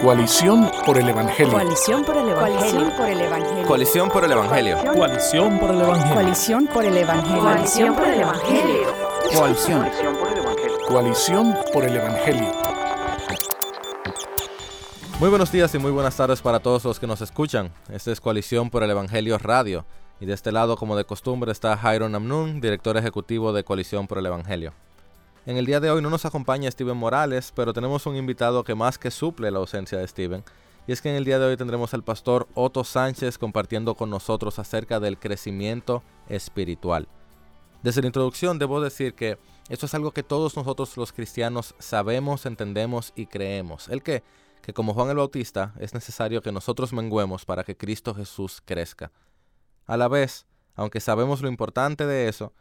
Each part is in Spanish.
Coalición por el Evangelio. Coalición por el Evangelio. Coalición por el Evangelio. Coalición por el Evangelio. Coalición por el Evangelio. Coalición por el Evangelio. Coalición. Coalición por el Evangelio. Muy buenos días y muy buenas tardes para todos los que nos escuchan. Este es Coalición por el Evangelio Radio. Y de este lado, como de costumbre, está Jairo Namnun, director ejecutivo de Coalición por el Evangelio. En el día de hoy no nos acompaña Steven Morales, pero tenemos un invitado que más que suple la ausencia de Steven. Y es que en el día de hoy tendremos al pastor Otto Sánchez compartiendo con nosotros acerca del crecimiento espiritual. Desde la introducción debo decir que esto es algo que todos nosotros los cristianos sabemos, entendemos y creemos. El que, que como Juan el Bautista es necesario que nosotros menguemos para que Cristo Jesús crezca. A la vez, aunque sabemos lo importante de eso,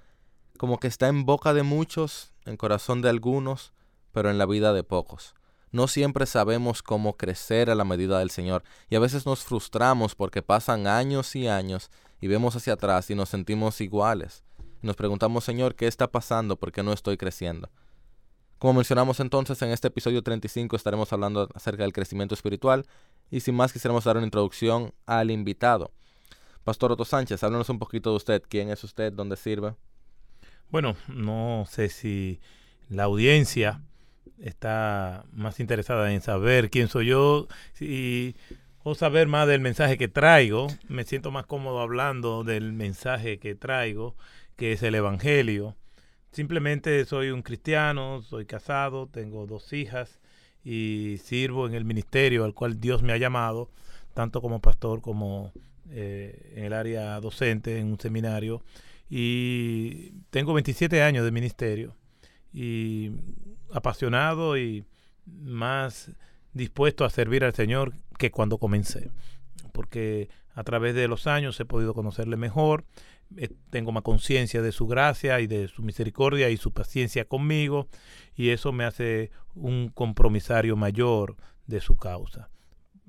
como que está en boca de muchos, en corazón de algunos, pero en la vida de pocos. No siempre sabemos cómo crecer a la medida del Señor y a veces nos frustramos porque pasan años y años y vemos hacia atrás y nos sentimos iguales. Nos preguntamos, Señor, ¿qué está pasando? ¿Por qué no estoy creciendo? Como mencionamos entonces, en este episodio 35 estaremos hablando acerca del crecimiento espiritual y sin más quisiéramos dar una introducción al invitado. Pastor Otto Sánchez, háblanos un poquito de usted. ¿Quién es usted? ¿Dónde sirve? Bueno, no sé si la audiencia está más interesada en saber quién soy yo y, o saber más del mensaje que traigo. Me siento más cómodo hablando del mensaje que traigo, que es el Evangelio. Simplemente soy un cristiano, soy casado, tengo dos hijas y sirvo en el ministerio al cual Dios me ha llamado, tanto como pastor como eh, en el área docente, en un seminario y tengo 27 años de ministerio y apasionado y más dispuesto a servir al Señor que cuando comencé, porque a través de los años he podido conocerle mejor, eh, tengo más conciencia de su gracia y de su misericordia y su paciencia conmigo, y eso me hace un compromisario mayor de su causa.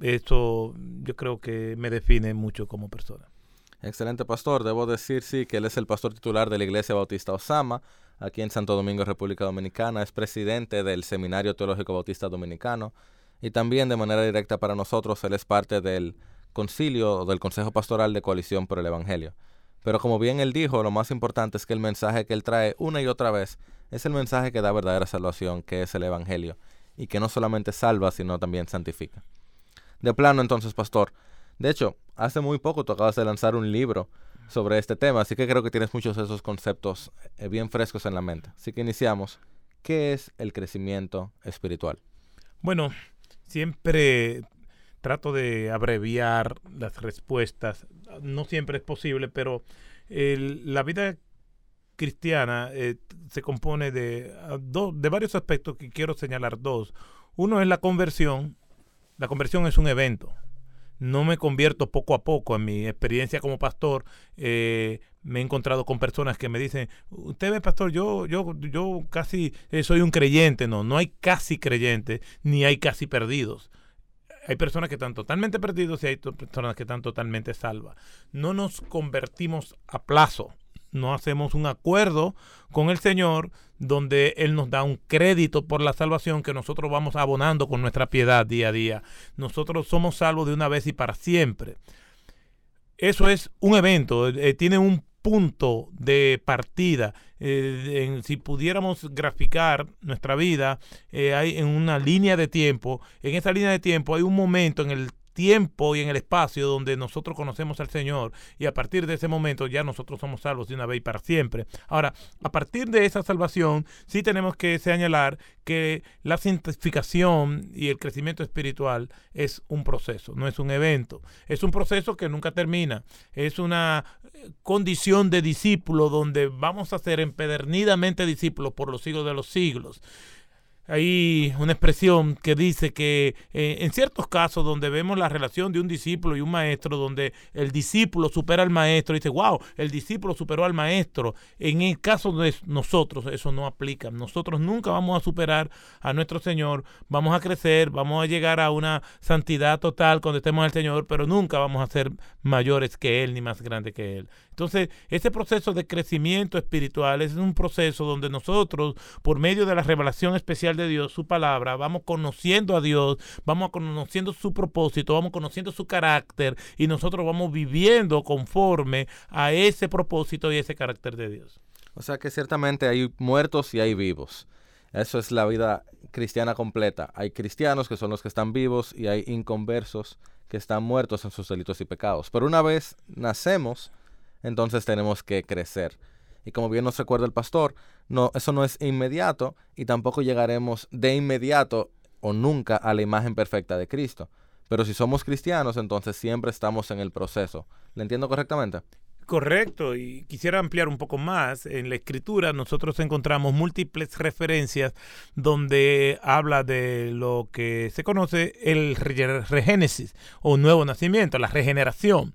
Esto yo creo que me define mucho como persona. Excelente pastor. Debo decir, sí, que él es el pastor titular de la Iglesia Bautista Osama, aquí en Santo Domingo, República Dominicana. Es presidente del Seminario Teológico Bautista Dominicano. Y también de manera directa para nosotros, él es parte del concilio o del Consejo Pastoral de Coalición por el Evangelio. Pero como bien él dijo, lo más importante es que el mensaje que él trae una y otra vez es el mensaje que da verdadera salvación, que es el Evangelio, y que no solamente salva, sino también santifica. De plano entonces, pastor, de hecho, hace muy poco tú acabas de lanzar un libro sobre este tema, así que creo que tienes muchos de esos conceptos eh, bien frescos en la mente. Así que iniciamos. ¿Qué es el crecimiento espiritual? Bueno, siempre trato de abreviar las respuestas. No siempre es posible, pero la vida cristiana eh, se compone de, de varios aspectos que quiero señalar dos. Uno es la conversión. La conversión es un evento no me convierto poco a poco. En mi experiencia como pastor, eh, me he encontrado con personas que me dicen, usted ve, pastor, yo, yo, yo casi eh, soy un creyente. No, no hay casi creyentes, ni hay casi perdidos. Hay personas que están totalmente perdidos y hay personas que están totalmente salvas. No nos convertimos a plazo no hacemos un acuerdo con el Señor donde Él nos da un crédito por la salvación que nosotros vamos abonando con nuestra piedad día a día. Nosotros somos salvos de una vez y para siempre. Eso es un evento, eh, tiene un punto de partida. Eh, si pudiéramos graficar nuestra vida eh, hay en una línea de tiempo, en esa línea de tiempo hay un momento en el tiempo y en el espacio donde nosotros conocemos al Señor y a partir de ese momento ya nosotros somos salvos de una vez y para siempre. Ahora, a partir de esa salvación, sí tenemos que señalar que la santificación y el crecimiento espiritual es un proceso, no es un evento. Es un proceso que nunca termina. Es una eh, condición de discípulo donde vamos a ser empedernidamente discípulos por los siglos de los siglos hay una expresión que dice que eh, en ciertos casos donde vemos la relación de un discípulo y un maestro, donde el discípulo supera al maestro, dice, wow, el discípulo superó al maestro. En el caso de nosotros, eso no aplica. Nosotros nunca vamos a superar a nuestro Señor, vamos a crecer, vamos a llegar a una santidad total cuando estemos al Señor, pero nunca vamos a ser mayores que Él ni más grandes que Él. Entonces, ese proceso de crecimiento espiritual es un proceso donde nosotros, por medio de la revelación especial de Dios, su palabra, vamos conociendo a Dios, vamos conociendo su propósito, vamos conociendo su carácter y nosotros vamos viviendo conforme a ese propósito y ese carácter de Dios. O sea que ciertamente hay muertos y hay vivos. Eso es la vida cristiana completa. Hay cristianos que son los que están vivos y hay inconversos que están muertos en sus delitos y pecados. Pero una vez nacemos, entonces tenemos que crecer. Y como bien nos recuerda el pastor, no, eso no es inmediato y tampoco llegaremos de inmediato o nunca a la imagen perfecta de Cristo. Pero si somos cristianos, entonces siempre estamos en el proceso. ¿Le entiendo correctamente? Correcto, y quisiera ampliar un poco más. En la escritura nosotros encontramos múltiples referencias donde habla de lo que se conoce el regénesis o nuevo nacimiento, la regeneración.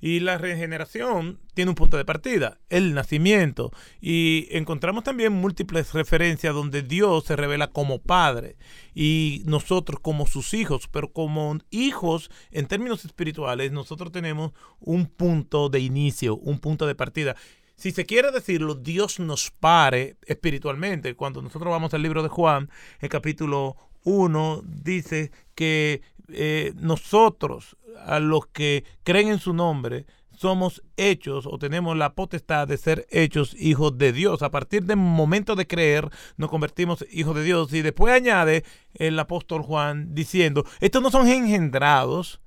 Y la regeneración tiene un punto de partida, el nacimiento. Y encontramos también múltiples referencias donde Dios se revela como Padre y nosotros como sus hijos. Pero como hijos, en términos espirituales, nosotros tenemos un punto de inicio, un punto de partida si se quiere decirlo, Dios nos pare espiritualmente. Cuando nosotros vamos al libro de Juan, el capítulo 1 dice que eh, nosotros, a los que creen en su nombre, somos hechos o tenemos la potestad de ser hechos hijos de Dios. A partir del momento de creer, nos convertimos hijos de Dios. Y después añade el apóstol Juan diciendo, estos no son engendrados,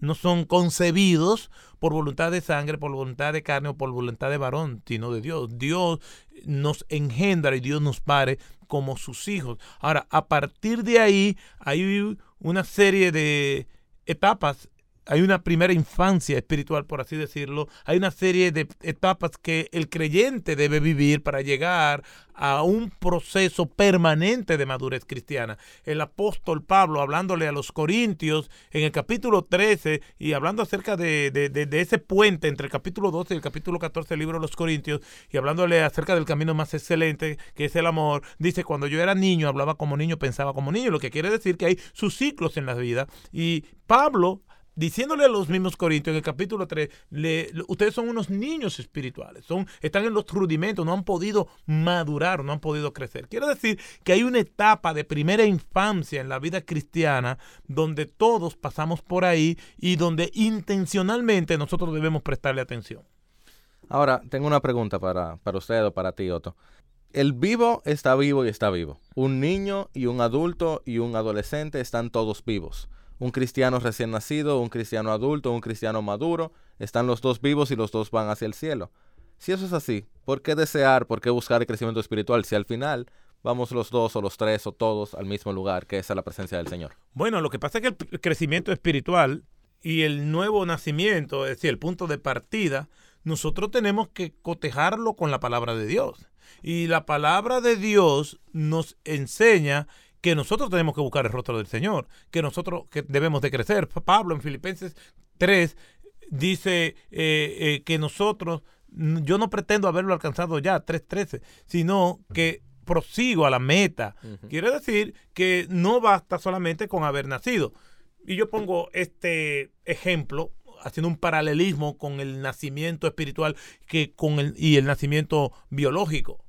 no son concebidos por voluntad de sangre, por voluntad de carne o por voluntad de varón, sino de Dios. Dios nos engendra y Dios nos pare como sus hijos. Ahora, a partir de ahí hay una serie de etapas hay una primera infancia espiritual, por así decirlo. Hay una serie de etapas que el creyente debe vivir para llegar a un proceso permanente de madurez cristiana. El apóstol Pablo, hablándole a los corintios en el capítulo 13 y hablando acerca de, de, ese puente entre el capítulo 12 y el capítulo 14 del libro de los corintios y hablándole acerca del camino más excelente que es el amor, dice, cuando yo era niño, hablaba como niño, pensaba como niño, lo que quiere decir que hay sus ciclos en la vida. Y Pablo diciéndole a los mismos corintios en el capítulo 3, ustedes son unos niños espirituales, son, están en los rudimentos, no han podido madurar, no han podido crecer. Quiero decir que hay una etapa de primera infancia en la vida cristiana donde todos pasamos por ahí y donde intencionalmente nosotros debemos prestarle atención. Ahora, tengo una pregunta para, para usted o para ti, Otto. El vivo está vivo y está vivo. Un niño y un adulto y un adolescente están todos vivos un cristiano recién nacido, un cristiano adulto, un cristiano maduro, están los dos vivos y los dos van hacia el cielo. Si eso es así, ¿por qué desear, por qué buscar el crecimiento espiritual si al final vamos los dos o los tres o todos al mismo lugar, que es a la presencia del Señor? Bueno, lo que pasa es que el crecimiento espiritual y el nuevo nacimiento, es decir, el punto de partida, nosotros tenemos que cotejarlo con la palabra de Dios. Y la palabra de Dios nos enseña que nosotros tenemos que buscar el rostro del Señor, que nosotros que debemos de crecer. Pablo en Filipenses 3 dice eh, eh, que nosotros, yo no pretendo haberlo alcanzado ya, 3.13, sino que prosigo a la meta. Quiere decir que no basta solamente con haber nacido. Y yo pongo este ejemplo haciendo un paralelismo con el nacimiento espiritual que con el, y el nacimiento biológico.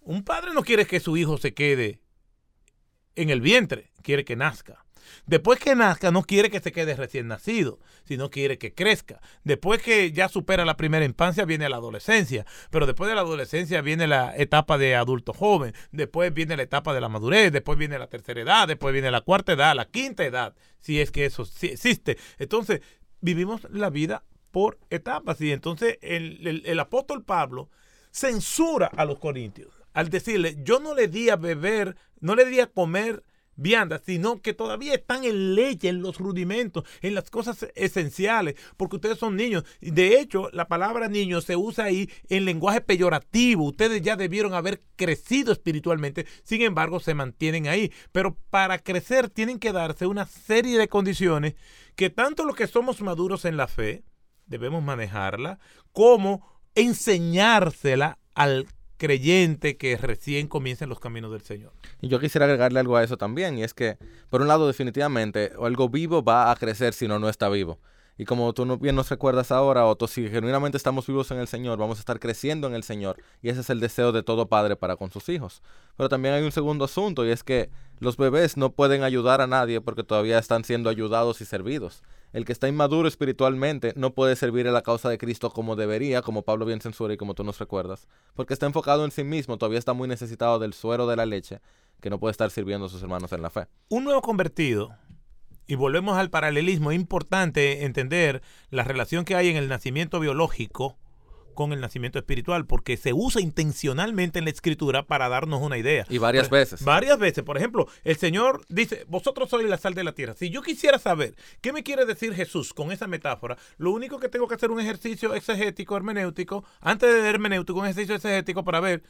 Un padre no quiere que su hijo se quede en el vientre, quiere que nazca. Después que nazca, no quiere que se quede recién nacido, sino quiere que crezca. Después que ya supera la primera infancia, viene la adolescencia. Pero después de la adolescencia viene la etapa de adulto joven. Después viene la etapa de la madurez. Después viene la tercera edad. Después viene la cuarta edad, la quinta edad, si es que eso existe. Entonces, vivimos la vida por etapas. Y entonces el, el apóstol Pablo censura a los corintios al decirle, yo no le di a beber, no le di a comer viandas, sino que todavía están en leche, en los rudimentos, en las cosas esenciales, porque ustedes son niños. De hecho, la palabra niño se usa ahí en lenguaje peyorativo. Ustedes ya debieron haber crecido espiritualmente, sin embargo, se mantienen ahí. Pero para crecer tienen que darse una serie de condiciones que tanto los que somos maduros en la fe, debemos manejarla, como enseñársela al creyente que recién comienza en los caminos del Señor. Y yo quisiera agregarle algo a eso también, y es que, por un lado, definitivamente, algo vivo va a crecer si no, no está vivo. Y como tú bien nos recuerdas ahora, Otto, si genuinamente estamos vivos en el Señor, vamos a estar creciendo en el Señor. Y ese es el deseo de todo padre para con sus hijos. Pero también hay un segundo asunto y es que los bebés no pueden ayudar a nadie porque todavía están siendo ayudados y servidos. El que está inmaduro espiritualmente no puede servir a la causa de Cristo como debería, como Pablo bien censura y como tú nos recuerdas, porque está enfocado en sí mismo, todavía está muy necesitado del suero de la leche, que no puede estar sirviendo a sus hermanos en la fe. Un nuevo convertido, y volvemos al paralelismo, es importante entender la relación que hay en el nacimiento biológico con el nacimiento espiritual, porque se usa intencionalmente en la escritura para darnos una idea. Y varias Por- veces. Varias veces. Por ejemplo, el Señor dice, vosotros sois la sal de la tierra. Si yo quisiera saber qué me quiere decir Jesús con esa metáfora, lo único que tengo que hacer un ejercicio exegético, hermenéutico, antes de hermenéutico, un ejercicio exegético para ver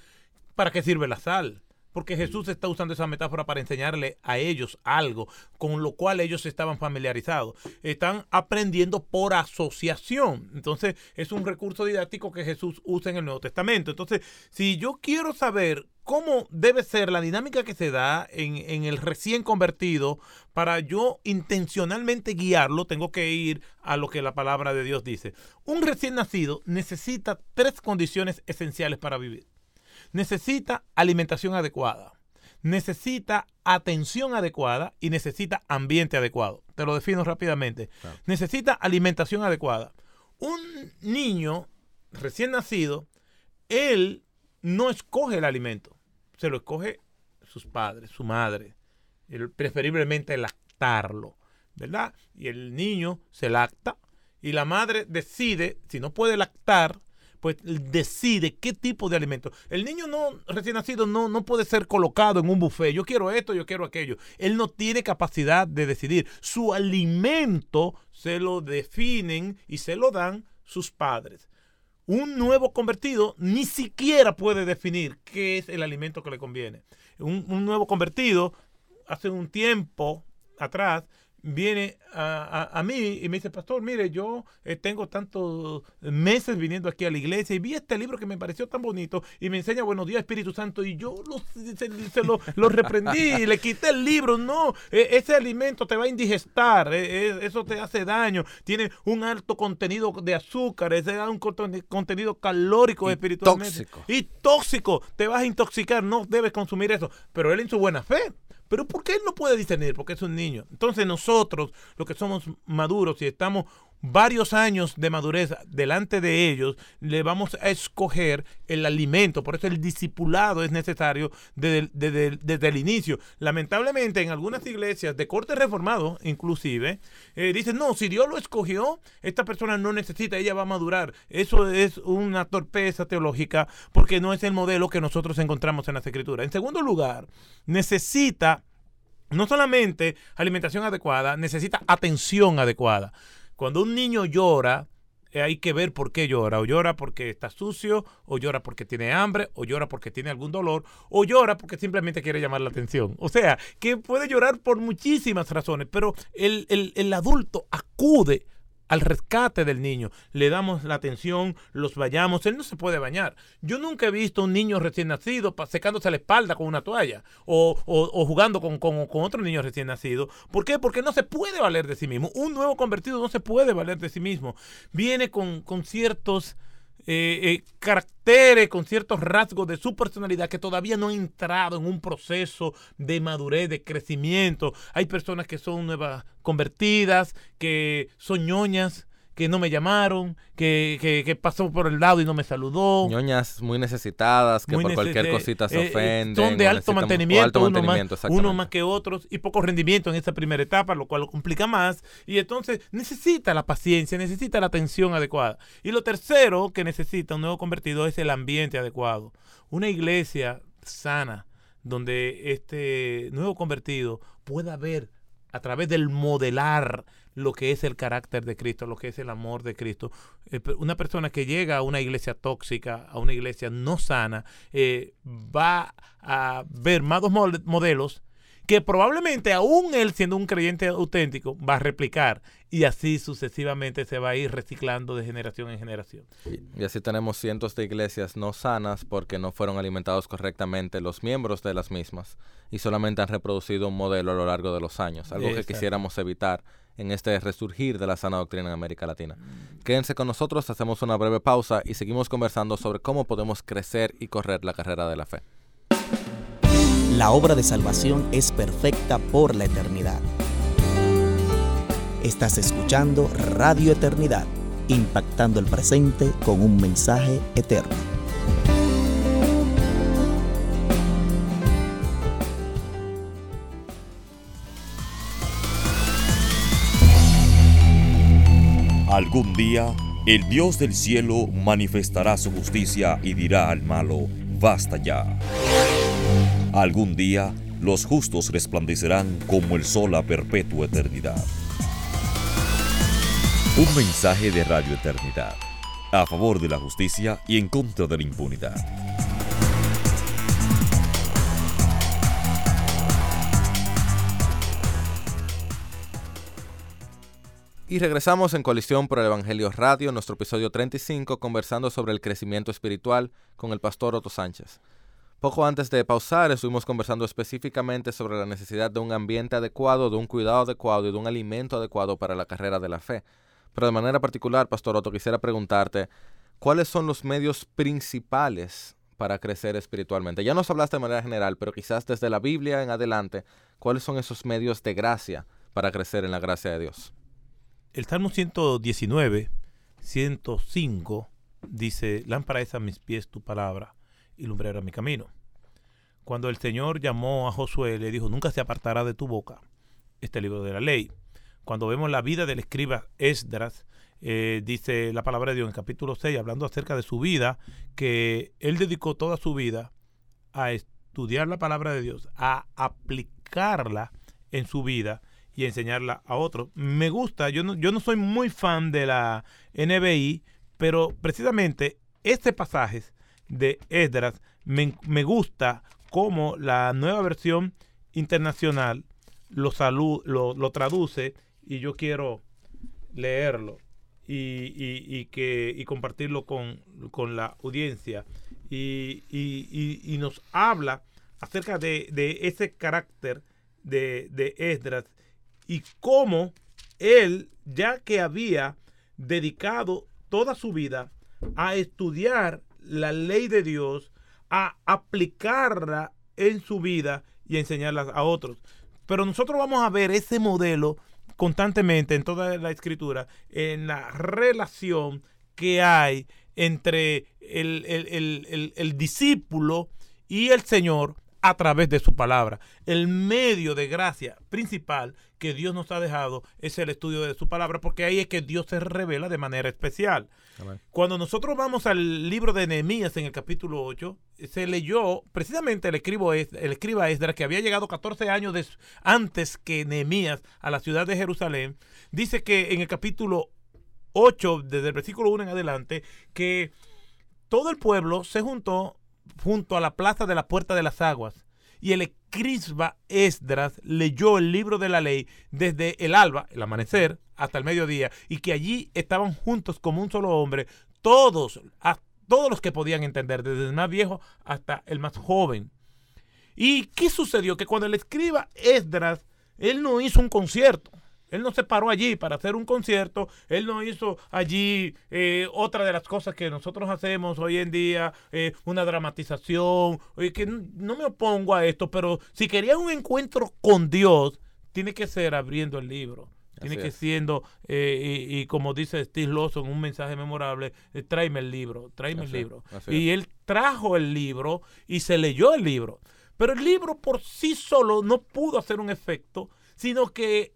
para qué sirve la sal. Porque Jesús está usando esa metáfora para enseñarle a ellos algo con lo cual ellos estaban familiarizados. Están aprendiendo por asociación. Entonces, es un recurso didáctico que Jesús usa en el Nuevo Testamento. Entonces, si yo quiero saber cómo debe ser la dinámica que se da en, en el recién convertido, para yo intencionalmente guiarlo, tengo que ir a lo que la palabra de Dios dice. Un recién nacido necesita tres condiciones esenciales para vivir necesita alimentación adecuada, necesita atención adecuada y necesita ambiente adecuado. Te lo defino rápidamente. Claro. Necesita alimentación adecuada. Un niño recién nacido, él no escoge el alimento, se lo escoge sus padres, su madre, Él preferiblemente lactarlo, ¿verdad? Y el niño se lacta y la madre decide, si no puede lactar, pues decide qué tipo de alimento. El niño no recién nacido no, no puede ser colocado en un buffet. Yo quiero esto, yo quiero aquello. Él no tiene capacidad de decidir. Su alimento se lo definen y se lo dan sus padres. Un nuevo convertido ni siquiera puede definir qué es el alimento que le conviene. Un, un nuevo convertido, hace un tiempo atrás, viene a, a- a mí y me dice, pastor, mire, yo eh, tengo tantos meses viniendo aquí a la iglesia y vi este libro que me pareció tan bonito y me enseña Buenos días Espíritu Santo y yo lo, se, se lo, lo reprendí y le quité el libro. No, eh, ese alimento te va a indigestar, eh, eh, eso te hace daño, tiene un alto contenido de azúcar, ese da un conten- contenido calórico Y espiritualmente. tóxico. Y tóxico, te vas a intoxicar, no debes consumir eso. Pero él en su buena fe. Pero ¿por qué él no puede discernir? Porque es un niño. Entonces nosotros, los que somos maduros y estamos varios años de madurez delante de ellos, le vamos a escoger el alimento. Por eso el discipulado es necesario desde, desde- desde el inicio. Lamentablemente en algunas iglesias de corte reformado, inclusive, eh, dicen, no, si Dios lo escogió, esta persona no necesita, ella va a madurar. Eso es una torpeza teológica porque no es el modelo que nosotros encontramos en las escrituras. En segundo lugar, necesita no solamente alimentación adecuada, necesita atención adecuada. Cuando un niño llora, eh, hay que ver por qué llora. O llora porque está sucio, o llora porque tiene hambre, o llora porque tiene algún dolor, o llora porque simplemente quiere llamar la atención. O sea, que puede llorar por muchísimas razones, pero el, el- el adulto acude al rescate del niño. Le damos la atención, los bañamos. Él no se puede bañar. Yo nunca he visto un niño recién nacido secándose la espalda con una toalla o, o- o jugando con, con- con otro niño recién nacido. ¿Por qué? Porque no se puede valer de sí mismo. Un nuevo convertido no se puede valer de sí mismo. Viene con, con ciertos eh, eh, caracteres, con ciertos rasgos de su personalidad que todavía no han entrado en un proceso de madurez, de crecimiento. Hay personas que son nuevas convertidas, que son ñoñas, que no me llamaron, que, que, que pasó por el lado y no me saludó. ñoñas muy necesitadas que Muy por cualquier eh, cosita se eh, eh, ofenden. Son de alto mantenimiento, alto uno, mantenimiento, más, uno más que otros y poco rendimiento en esa primera etapa, lo cual lo complica más. Y entonces necesita la paciencia, necesita la atención adecuada. Y lo tercero que necesita un nuevo convertido es el ambiente adecuado. Una iglesia sana donde este nuevo convertido pueda ver a través del modelar lo que es el carácter de Cristo, lo que es el amor de Cristo. Eh, una persona que llega a una iglesia tóxica, a una iglesia no sana, eh, va a ver más dos mod- modelos que probablemente aún él siendo un creyente auténtico va a replicar y así sucesivamente se va a ir reciclando de generación en generación. Y así tenemos cientos de iglesias no sanas porque no fueron alimentados correctamente los miembros de las mismas y solamente han reproducido un modelo a lo largo de los años, algo que quisiéramos evitar en este resurgir de la sana doctrina en América Latina. Quédense con nosotros, hacemos una breve pausa y seguimos conversando sobre cómo podemos crecer y correr la carrera de la fe. La obra de salvación es perfecta por la eternidad. Estás escuchando Radio Eternidad, impactando el presente con un mensaje eterno. Algún día, el Dios del cielo manifestará su justicia y dirá al malo, basta ya. Algún día, los justos resplandecerán como el sol a perpetua eternidad. Un mensaje de Radio Eternidad, a favor de la justicia y en contra de la impunidad. Y regresamos en Colisión por el Evangelio Radio, nuestro episodio 35, conversando sobre el crecimiento espiritual con el pastor Otto Sánchez. Poco antes de pausar, estuvimos conversando específicamente sobre la necesidad de un ambiente adecuado, de un cuidado adecuado y de un alimento adecuado para la carrera de la fe. Pero de manera particular, Pastor Otto, quisiera preguntarte, ¿cuáles son los medios principales para crecer espiritualmente? Ya nos hablaste de manera general, pero quizás desde la Biblia en adelante, ¿cuáles son esos medios de gracia para crecer en la gracia de Dios? El Salmo 119, 105 dice, lámpara es a mis pies tu palabra y lumbrera mi camino. Cuando el Señor llamó a Josué, le dijo, nunca se apartará de tu boca este libro de la ley. Cuando vemos la vida del escriba Esdras, eh, dice la palabra de Dios en capítulo 6, hablando acerca de su vida, que él dedicó toda su vida a estudiar la palabra de Dios, a aplicarla en su vida y enseñarla a otros. Me gusta, yo no, yo no soy muy fan de la NBI, pero precisamente este pasaje de Esdras me, me gusta como la nueva versión internacional lo, salud, lo, lo traduce y yo quiero leerlo y, y, que, y compartirlo con, con la audiencia. Y, y, nos habla acerca de, de ese carácter de, de Esdras y cómo él, ya que había dedicado toda su vida a estudiar la ley de Dios, a aplicarla en su vida y enseñarla a otros. Pero nosotros vamos a ver ese modelo constantemente en toda la escritura, en la relación que hay entre el, el, el discípulo y el Señor a través de su palabra. El medio de gracia principal que Dios nos ha dejado es el estudio de su palabra, porque ahí es que Dios se revela de manera especial. Cuando nosotros vamos al libro de Nehemías en el capítulo 8, se leyó precisamente el, escribo, el escriba Esdras, que había llegado 14 años antes que Nehemías a la ciudad de Jerusalén, dice que en el capítulo 8, desde el versículo 1 en adelante, que todo el pueblo se juntó junto a la plaza de la puerta de las aguas. Y el escriba Esdras leyó el libro de la ley desde el alba, el amanecer, hasta el mediodía, y que allí estaban juntos como un solo hombre, todos, a todos los que podían entender, desde el más viejo hasta el más joven. ¿Y qué sucedió? Que cuando el escriba Esdras, él no hizo un concierto, él no se paró allí para hacer un concierto, él no hizo allí eh, otra de las cosas que nosotros hacemos hoy en día, eh, una dramatización, que no me opongo a esto, pero si quería un encuentro con Dios, tiene que ser abriendo el libro. Tiene que siendo, eh, y, como dice Steve Lawson, un mensaje memorable, tráeme el libro, tráeme el libro. y él trajo el libro y se leyó el libro. Pero el libro por sí solo no pudo hacer un efecto, sino que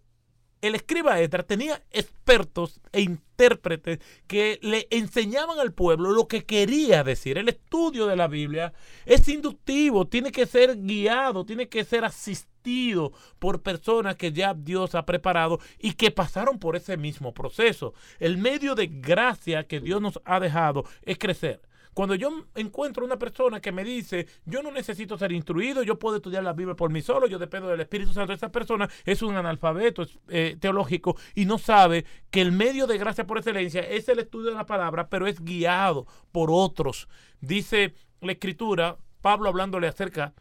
el escriba Esdras tenía expertos e intérpretes que le enseñaban al pueblo lo que quería decir. El estudio de la Biblia es inductivo, tiene que ser guiado, tiene que ser asistido por personas que ya Dios ha preparado y que pasaron por ese mismo proceso. El medio de gracia que Dios nos ha dejado es crecer. Cuando yo encuentro una persona que me dice, yo no necesito ser instruido, yo puedo estudiar la Biblia por mí solo, yo dependo del Espíritu Santo, esa persona es un analfabeto eh, teológico y no sabe que el medio de gracia por excelencia es el estudio de la palabra, pero es guiado por otros. Dice la Escritura, Pablo hablándole acerca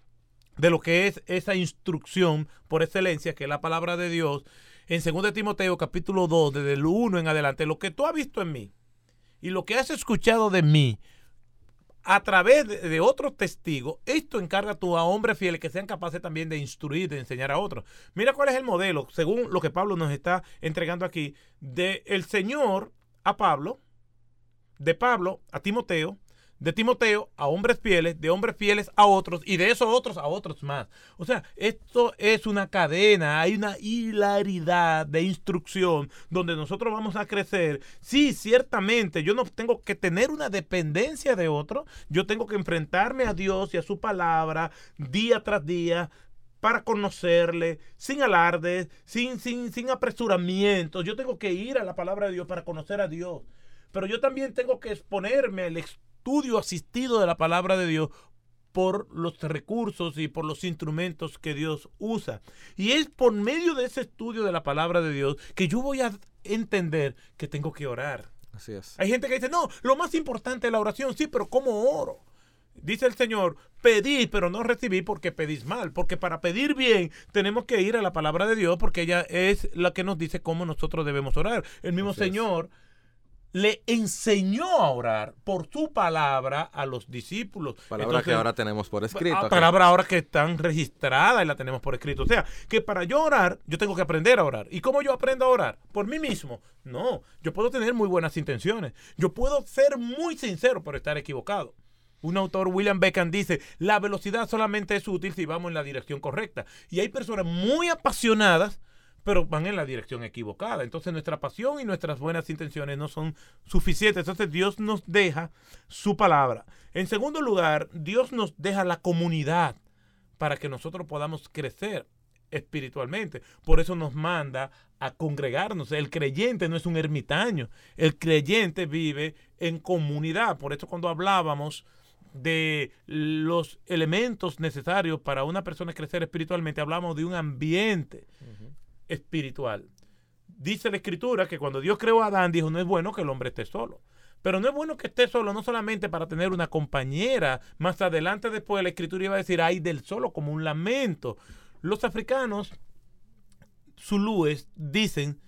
de lo que es esa instrucción por excelencia, que es la palabra de Dios, en 2 Timoteo capítulo 2, desde el 1 en adelante, lo que tú has visto en mí y lo que has escuchado de mí a través de, otros testigos, esto encarga tú a hombres fieles que sean capaces también de instruir, de enseñar a otros. Mira cuál es el modelo, según lo que Pablo nos está entregando aquí, de el Señor a Pablo, de Pablo a Timoteo, de Timoteo a hombres fieles, de hombres fieles a otros y de esos otros a otros más. O sea, esto es una cadena, hay una hilaridad de instrucción donde nosotros vamos a crecer. Sí, ciertamente, yo no tengo que tener una dependencia de otro, yo tengo que enfrentarme a Dios y a su palabra día tras día para conocerle, sin alardes, sin, sin, sin apresuramientos. Yo tengo que ir a la palabra de Dios para conocer a Dios. Pero yo también tengo que exponerme al asistido de la palabra de Dios por los recursos y por los instrumentos que Dios usa. Y es por medio de ese estudio de la palabra de Dios que yo voy a entender que tengo que orar. Así es. Hay gente que dice, no, lo más importante es la oración, sí, pero ¿cómo oro? Dice el Señor, pedid, pero no recibí porque pedís mal. Porque para pedir bien tenemos que ir a la palabra de Dios porque ella es la que nos dice cómo nosotros debemos orar. El mismo Así es. Le enseñó a orar por su palabra a los discípulos. Palabra Entonces, que ahora tenemos por escrito. Ah, palabra ahora que están registradas y la tenemos por escrito. O sea, que para yo orar, yo tengo que aprender a orar. ¿Y cómo yo aprendo a orar? ¿Por mí mismo? No, yo puedo tener muy buenas intenciones. Yo puedo ser muy sincero, pero estar equivocado. Un autor, William Beckham, dice, la velocidad solamente es útil si vamos en la dirección correcta. Y hay personas muy apasionadas, pero van en la dirección equivocada. Entonces nuestra pasión y nuestras buenas intenciones no son suficientes. Entonces Dios nos deja su palabra. En segundo lugar, Dios nos deja la comunidad para que nosotros podamos crecer espiritualmente. Por eso nos manda a congregarnos. El creyente no es un ermitaño. El creyente vive en comunidad. Por eso cuando hablábamos de los elementos necesarios para una persona crecer espiritualmente, hablamos de un ambiente espiritual. Dice la escritura que cuando Dios creó a Adán, dijo, no es bueno que el hombre esté solo. Pero no es bueno que esté solo, no solamente para tener una compañera. Más adelante después la escritura iba a decir, ay del solo como un lamento. Los africanos zulúes dicen,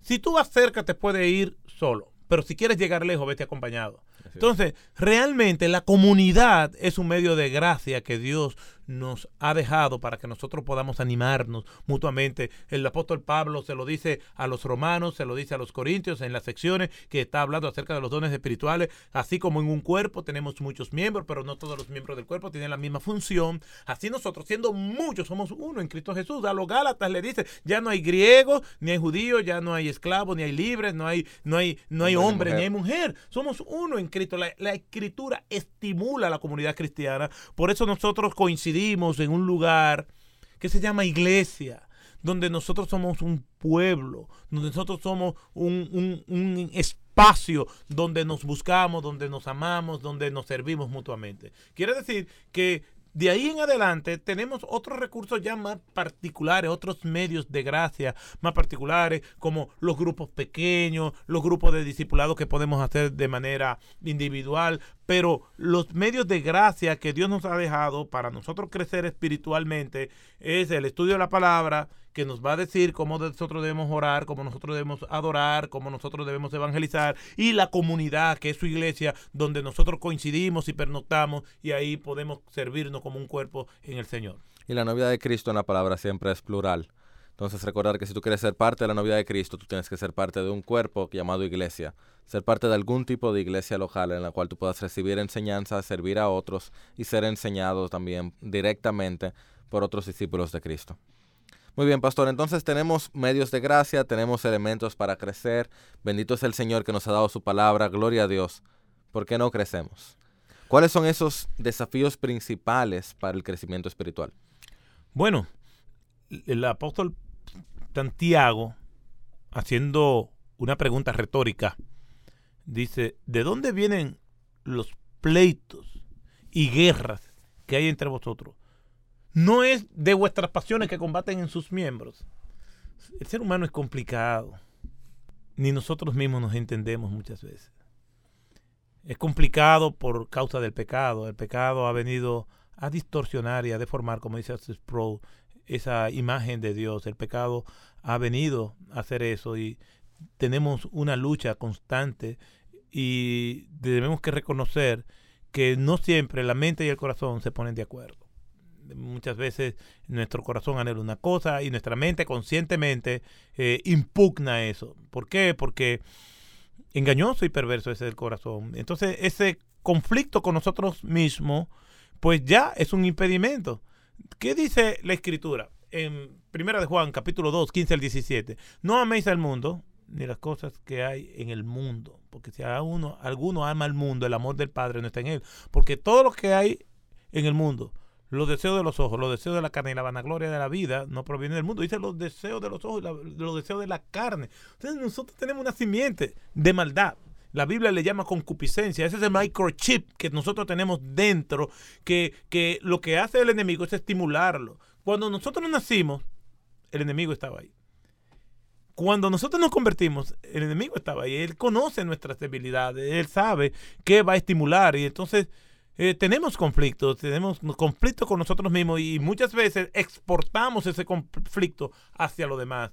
si tú vas cerca te puedes ir solo, pero si quieres llegar lejos, vete acompañado. Entonces, realmente la comunidad es un medio de gracia que Dios nos ha dejado para que nosotros podamos animarnos mutuamente. El apóstol Pablo se lo dice a los romanos, se lo dice a los corintios en las secciones que está hablando acerca de los dones espirituales, así como en un cuerpo tenemos muchos miembros, pero no todos los miembros del cuerpo tienen la misma función. Así nosotros, siendo muchos, somos uno en Cristo Jesús. A los Gálatas le dice, ya no hay griego, ni hay judío, ya no hay esclavos, ni hay libres, no hay, no hay, no hay Hombre ni hay mujer. Somos uno en Cristo. La, la escritura estimula a la comunidad cristiana. Por eso nosotros coincidimos en un lugar que se llama iglesia, donde nosotros somos un pueblo, donde nosotros somos un, un- un espacio donde nos buscamos, donde nos amamos, donde nos servimos mutuamente. Quiere decir que de ahí en adelante tenemos otros recursos ya más particulares, otros medios de gracia más particulares, como los grupos pequeños, los grupos de discipulados que podemos hacer de manera individual, pero los medios de gracia que Dios nos ha dejado para nosotros crecer espiritualmente es el estudio de la palabra, que nos va a decir cómo nosotros debemos orar, cómo nosotros debemos adorar, cómo nosotros debemos evangelizar, y la comunidad, que es su iglesia, donde nosotros coincidimos y pernoctamos, y ahí podemos servirnos como un cuerpo en el Señor. Y la novia de Cristo en la palabra siempre es plural. Entonces recordar que si tú quieres ser parte de la novia de Cristo, tú tienes que ser parte de un cuerpo llamado iglesia. Ser parte de algún tipo de iglesia local en la cual tú puedas recibir enseñanza, servir a otros y ser enseñado también directamente por otros discípulos de Cristo. Muy bien, pastor. Entonces tenemos medios de gracia, tenemos elementos para crecer. Bendito es el Señor que nos ha dado su palabra. Gloria a Dios. ¿Por qué no crecemos? ¿Cuáles son esos desafíos principales para el crecimiento espiritual? Bueno, el apóstol Santiago, haciendo una pregunta retórica, dice, ¿de dónde vienen los pleitos y guerras que hay entre vosotros? No es de vuestras pasiones que combaten en sus miembros. El ser humano es complicado. Ni nosotros mismos nos entendemos muchas veces. Es complicado por causa del pecado. El pecado ha venido a distorsionar y a deformar, como dice Sproul, esa imagen de Dios. El pecado ha venido a hacer eso y tenemos una lucha constante y debemos que reconocer que no siempre la mente y el corazón se ponen de acuerdo. Muchas veces nuestro corazón anhela una cosa y nuestra mente conscientemente eh, impugna eso. ¿Por qué? Porque engañoso y perverso es el corazón. Entonces ese conflicto con nosotros mismos, pues ya es un impedimento. ¿Qué dice la escritura? En Primera de Juan, capítulo 2, 15 al 17. No améis al mundo, ni las cosas que hay en el mundo. Porque si uno, alguno ama al mundo, el amor del Padre no está en él. Porque todo lo que hay en el mundo, los deseos de los ojos, los deseos de la carne y la vanagloria de la vida no provienen del mundo. Dice los deseos de los ojos y los deseos de la carne. Entonces nosotros tenemos una simiente de maldad. La Biblia le llama concupiscencia. Ese es el microchip que nosotros tenemos dentro, que, que lo que hace el enemigo es estimularlo. Cuando nosotros nacimos, el enemigo estaba ahí. Cuando nosotros nos convertimos, el enemigo estaba ahí. Él conoce nuestras debilidades, él sabe qué va a estimular y entonces eh, tenemos conflictos, tenemos conflictos con nosotros mismos y muchas veces exportamos ese conflicto hacia los demás.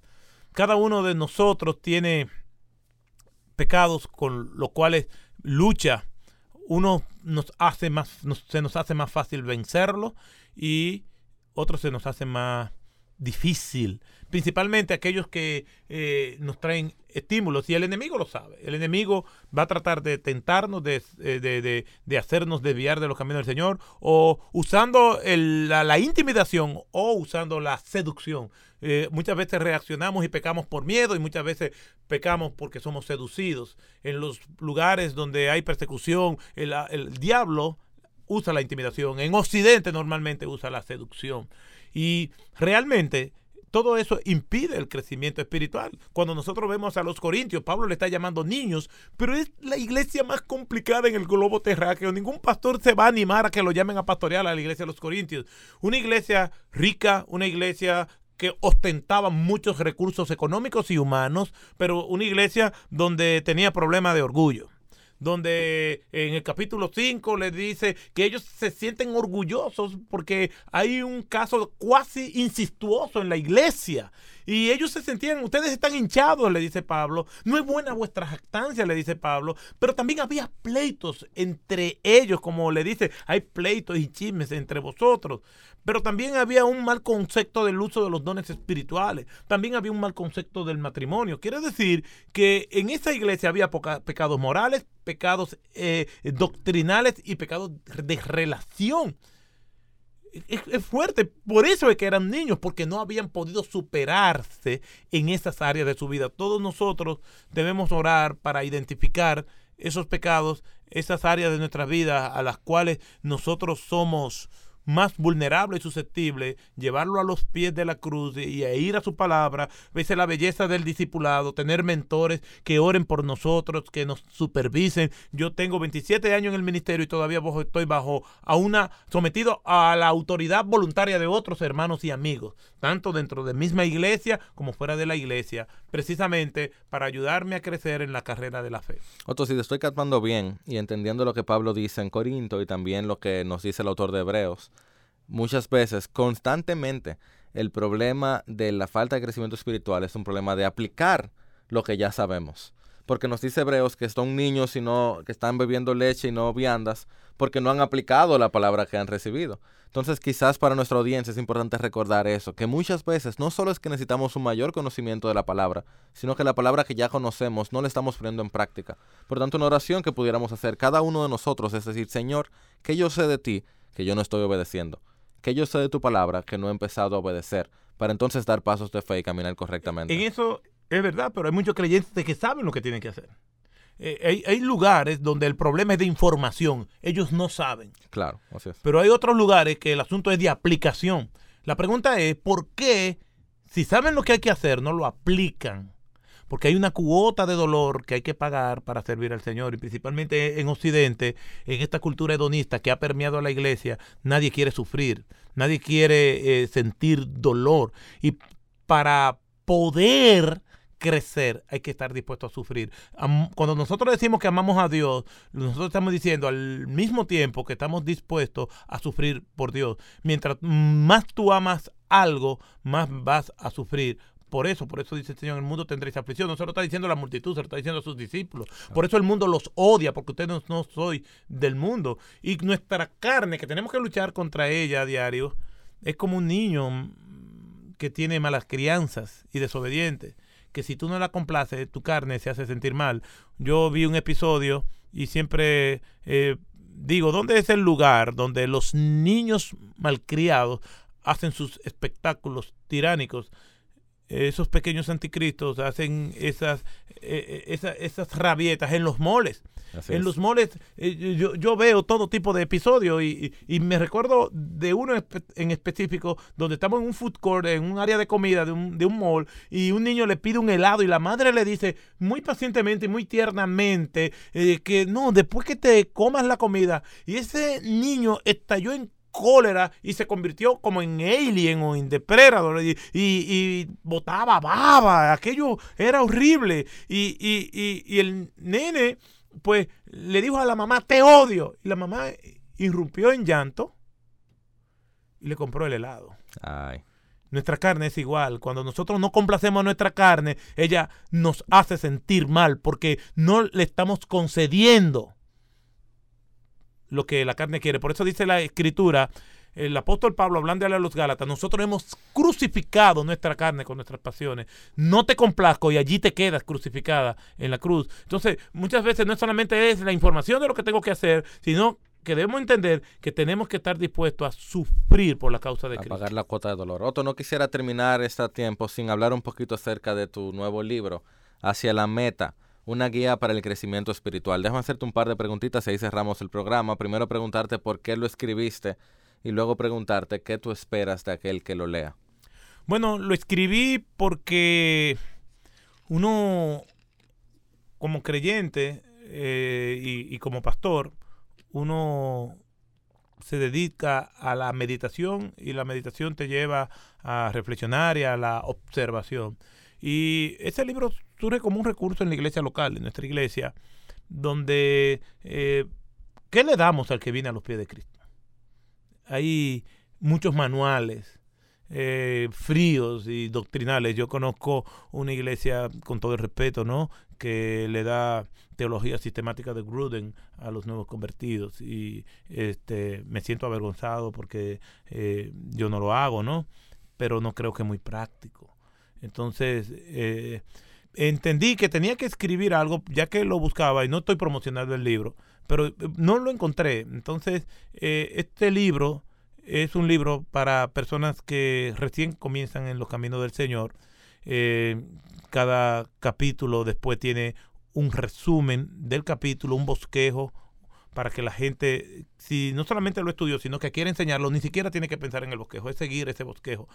Cada uno de nosotros tiene pecados con los cuales lucha. Uno nos hace más, se nos hace más fácil vencerlo y otro se nos hace más difícil principalmente aquellos que eh, nos traen estímulos y el enemigo lo sabe. El enemigo va a tratar de tentarnos, de, eh, de, hacernos desviar de los caminos del Señor o usando la, intimidación o usando la seducción. Eh, muchas veces reaccionamos y pecamos por miedo y muchas veces pecamos porque somos seducidos. En los lugares donde hay persecución, el, el diablo usa la intimidación. En Occidente normalmente usa la seducción. Y realmente todo eso impide el crecimiento espiritual. Cuando nosotros vemos a los corintios, Pablo le está llamando niños, pero es la iglesia más complicada en el globo terráqueo. Ningún pastor se va a animar a que lo llamen a pastorear a la iglesia de los corintios. Una iglesia rica, una iglesia que ostentaba muchos recursos económicos y humanos, pero una iglesia donde tenía problemas de orgullo donde en el capítulo 5 le dice que ellos se sienten orgullosos porque hay un caso cuasi insistuoso en la iglesia. Y ellos se sentían, ustedes están hinchados, le dice Pablo. No es buena vuestra jactancia, le dice Pablo. Pero también había pleitos entre ellos, como le dice, hay pleitos y chismes entre vosotros. Pero también había un mal concepto del uso de los dones espirituales. También había un mal concepto del matrimonio. Quiere decir que en esa iglesia había pecados morales, pecados eh, doctrinales y pecados de relación. Es, es, fuerte, por eso es que eran niños, porque no habían podido superarse en esas áreas de su vida. Todos nosotros debemos orar para identificar esos pecados, esas áreas de nuestra vida a las cuales nosotros somos más vulnerable y susceptible, llevarlo a los pies de la cruz y a ir a su palabra, veces la belleza del discipulado, tener mentores que oren por nosotros, que nos supervisen. Yo tengo 27 años en el ministerio y todavía estoy bajo a una sometido a la autoridad voluntaria de otros hermanos y amigos, tanto dentro de misma iglesia como fuera de la iglesia, precisamente para ayudarme a crecer en la carrera de la fe. Otto, si te estoy captando bien y entendiendo lo que Pablo dice en Corinto y también lo que nos dice el autor de Hebreos, muchas veces, constantemente, el problema de la falta de crecimiento espiritual es un problema de aplicar lo que ya sabemos. Porque nos dice Hebreos que son niños y no, que están bebiendo leche y no viandas, porque no han aplicado la palabra que han recibido. Entonces, quizás para nuestra audiencia es importante recordar eso, que muchas veces no solo es que necesitamos un mayor conocimiento de la palabra, sino que la palabra que ya conocemos no la estamos poniendo en práctica. Por tanto, una oración que pudiéramos hacer cada uno de nosotros es decir, Señor, que yo sé de ti, que yo no estoy obedeciendo que yo sé de tu palabra que no he empezado a obedecer, para entonces dar pasos de fe y caminar correctamente. En eso es verdad, pero hay muchos creyentes que saben lo que tienen que hacer. Eh, hay, lugares donde el problema es de información, ellos no saben. Claro, así es. Pero hay otros lugares que el asunto es de aplicación. La pregunta es, ¿por qué, si saben lo que hay que hacer, no lo aplican? porque hay una cuota de dolor que hay que pagar para servir al Señor y principalmente en Occidente, en esta cultura hedonista que ha permeado a la iglesia, nadie quiere sufrir, nadie quiere eh, sentir dolor y para poder crecer hay que estar dispuesto a sufrir. Cuando nosotros decimos que amamos a Dios, nosotros estamos diciendo al mismo tiempo que estamos dispuestos a sufrir por Dios. Mientras más tú amas algo, más vas a sufrir. Por eso, por eso dice el Señor, en el mundo tendréis aflicción. No se lo está diciendo la multitud, se lo está diciendo a sus discípulos. Por eso el mundo los odia, porque ustedes no, no soy del mundo. Y nuestra carne, que tenemos que luchar contra ella a diario, es como un niño que tiene malas crianzas y desobediente. Que si tú no la complaces, tu carne se hace sentir mal. Yo vi un episodio y siempre eh, digo, ¿dónde es el lugar donde los niños malcriados hacen sus espectáculos tiránicos? Esos pequeños anticristos hacen esas, eh, esas, esas rabietas en los moles. Así en es. los moles eh, yo, yo veo todo tipo de episodios y, y- y me recuerdo de uno en específico donde estamos en un food court, en un área de comida de un, de un mall y un niño le pide un helado y la madre le dice muy pacientemente y muy tiernamente eh, que no, después que te comas la comida y ese niño estalló en cólera y se convirtió como en alien o en depredador y, y, y botaba baba, aquello era horrible y, y, el nene pues le dijo a la mamá, te odio. Y la mamá irrumpió en llanto y le compró el helado. Ay, Nuestra carne es igual. Cuando nosotros no complacemos a nuestra carne, ella nos hace sentir mal porque no le estamos concediendo lo que la carne quiere. Por eso dice la escritura, el apóstol Pablo hablándole a los Gálatas, nosotros hemos crucificado nuestra carne con nuestras pasiones. No te complazco y allí te quedas crucificada en la cruz. Entonces, muchas veces no solamente es la información de lo que tengo que hacer, sino que debemos entender que tenemos que estar dispuestos a sufrir por la causa de a Cristo. pagar la cuota de dolor. Otto, no quisiera terminar este tiempo sin hablar un poquito acerca de tu nuevo libro, Hacia la Meta, una guía para el crecimiento espiritual. Déjame hacerte un par de preguntitas y ahí cerramos el programa. Primero preguntarte por qué lo escribiste y luego preguntarte qué tú esperas de aquel que lo lea. Bueno, lo escribí porque uno, como creyente eh, y, y como pastor, uno se dedica a la meditación y la meditación te lleva a reflexionar y a la observación. Y ese libro surge como un recurso en la iglesia local, en nuestra iglesia, donde eh, ¿qué le damos al que viene a los pies de Cristo? Hay muchos manuales eh, fríos y doctrinales. Yo conozco una iglesia, con todo el respeto, ¿no? que le da teología sistemática de Gruden a los nuevos convertidos y este me siento avergonzado porque eh, yo no lo hago, ¿no? Pero no creo que es muy práctico. Entonces, eh, entendí que tenía que escribir algo, ya que lo buscaba, y no estoy promocionando el libro, pero eh, no lo encontré. Entonces, eh, este libro es un libro para personas que recién comienzan en los caminos del Señor. Eh, cada capítulo después tiene un resumen del capítulo, un bosquejo, para que la gente, si no solamente lo estudió, sino que quiere enseñarlo, ni siquiera tiene que pensar en el bosquejo, es seguir ese bosquejo.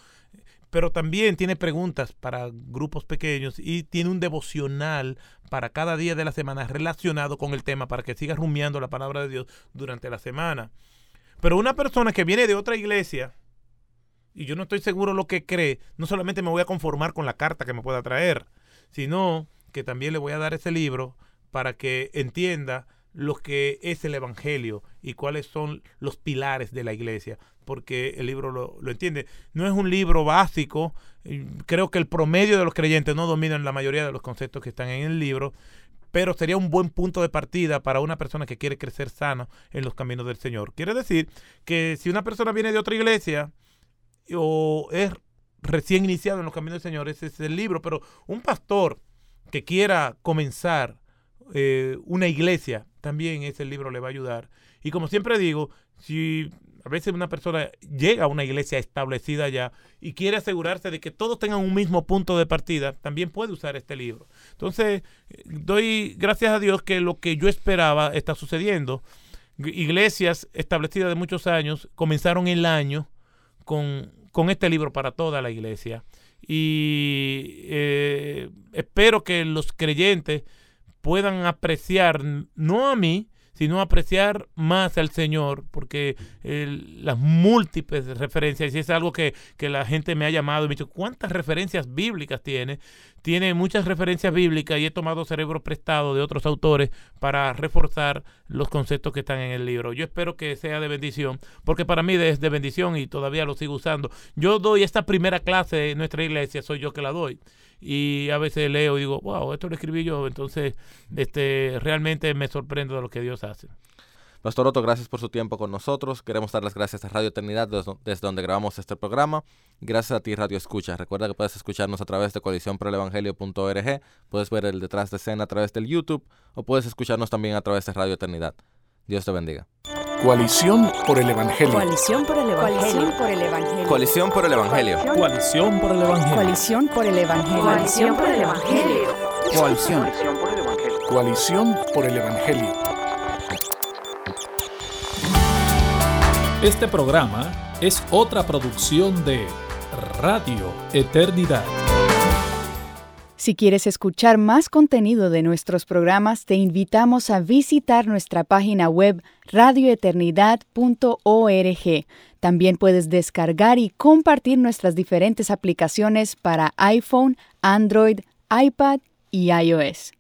Pero también tiene preguntas para grupos pequeños y tiene un devocional para cada día de la semana relacionado con el tema, para que siga rumiando la palabra de Dios durante la semana. Pero una persona que viene de otra iglesia, y yo no estoy seguro lo que cree, no solamente me voy a conformar con la carta que me pueda traer, sino que también le voy a dar ese libro para que entienda lo que es el Evangelio y cuáles son los pilares de la iglesia, porque el libro lo, lo entiende. No es un libro básico, creo que el promedio de los creyentes no dominan la mayoría de los conceptos que están en el libro, pero sería un buen punto de partida para una persona que quiere crecer sana en los caminos del Señor. Quiere decir que si una persona viene de otra iglesia o es recién iniciado en los caminos del Señor, ese es el libro, pero un pastor que quiera comenzar eh, una iglesia, también ese libro le va a ayudar. Y como siempre digo, si a veces una persona llega a una iglesia establecida ya y quiere asegurarse de que todos tengan un mismo punto de partida, también puede usar este libro. Entonces, eh, doy gracias a Dios que lo que yo esperaba está sucediendo. Iglesias establecidas de muchos años comenzaron el año con, con este libro para toda la iglesia. Y eh, espero que los creyentes puedan apreciar, no a mí, sino apreciar más al Señor, porque las múltiples referencias, y es algo que, que, la gente me ha llamado y me ha dicho, ¿cuántas referencias bíblicas tiene? Tiene muchas referencias bíblicas y he tomado cerebro prestado de otros autores para reforzar los conceptos que están en el libro. Yo espero que sea de bendición, porque para mí es de bendición y todavía lo sigo usando. Yo doy esta primera clase en nuestra iglesia, soy yo que la doy y a veces leo y digo, wow, esto lo escribí yo, entonces este, realmente me sorprendo de lo que Dios hace. Pastor Otto, gracias por su tiempo con nosotros. Queremos dar las gracias a Radio Eternidad desde donde grabamos este programa. Gracias a ti, Radio Escucha. Recuerda que puedes escucharnos a través de coaliciónporelevangelio.org, puedes ver el detrás de escena a través del YouTube o puedes escucharnos también a través de Radio Eternidad. Dios te bendiga. Coalición por el Evangelio. Coalición por el Evangelio. por el Evangelio. Coalición por el Evangelio. Coalición por el Evangelio. Coalición por el Evangelio. Coalición por el Evangelio. Coalición. por el Evangelio. Coalición por el Evangelio. Este programa es otra producción de Radio Eternidad. Si quieres escuchar más contenido de nuestros programas, te invitamos a visitar nuestra página web radioeternidad.org. También puedes descargar y compartir nuestras diferentes aplicaciones para iPhone, Android, iPad y iOS.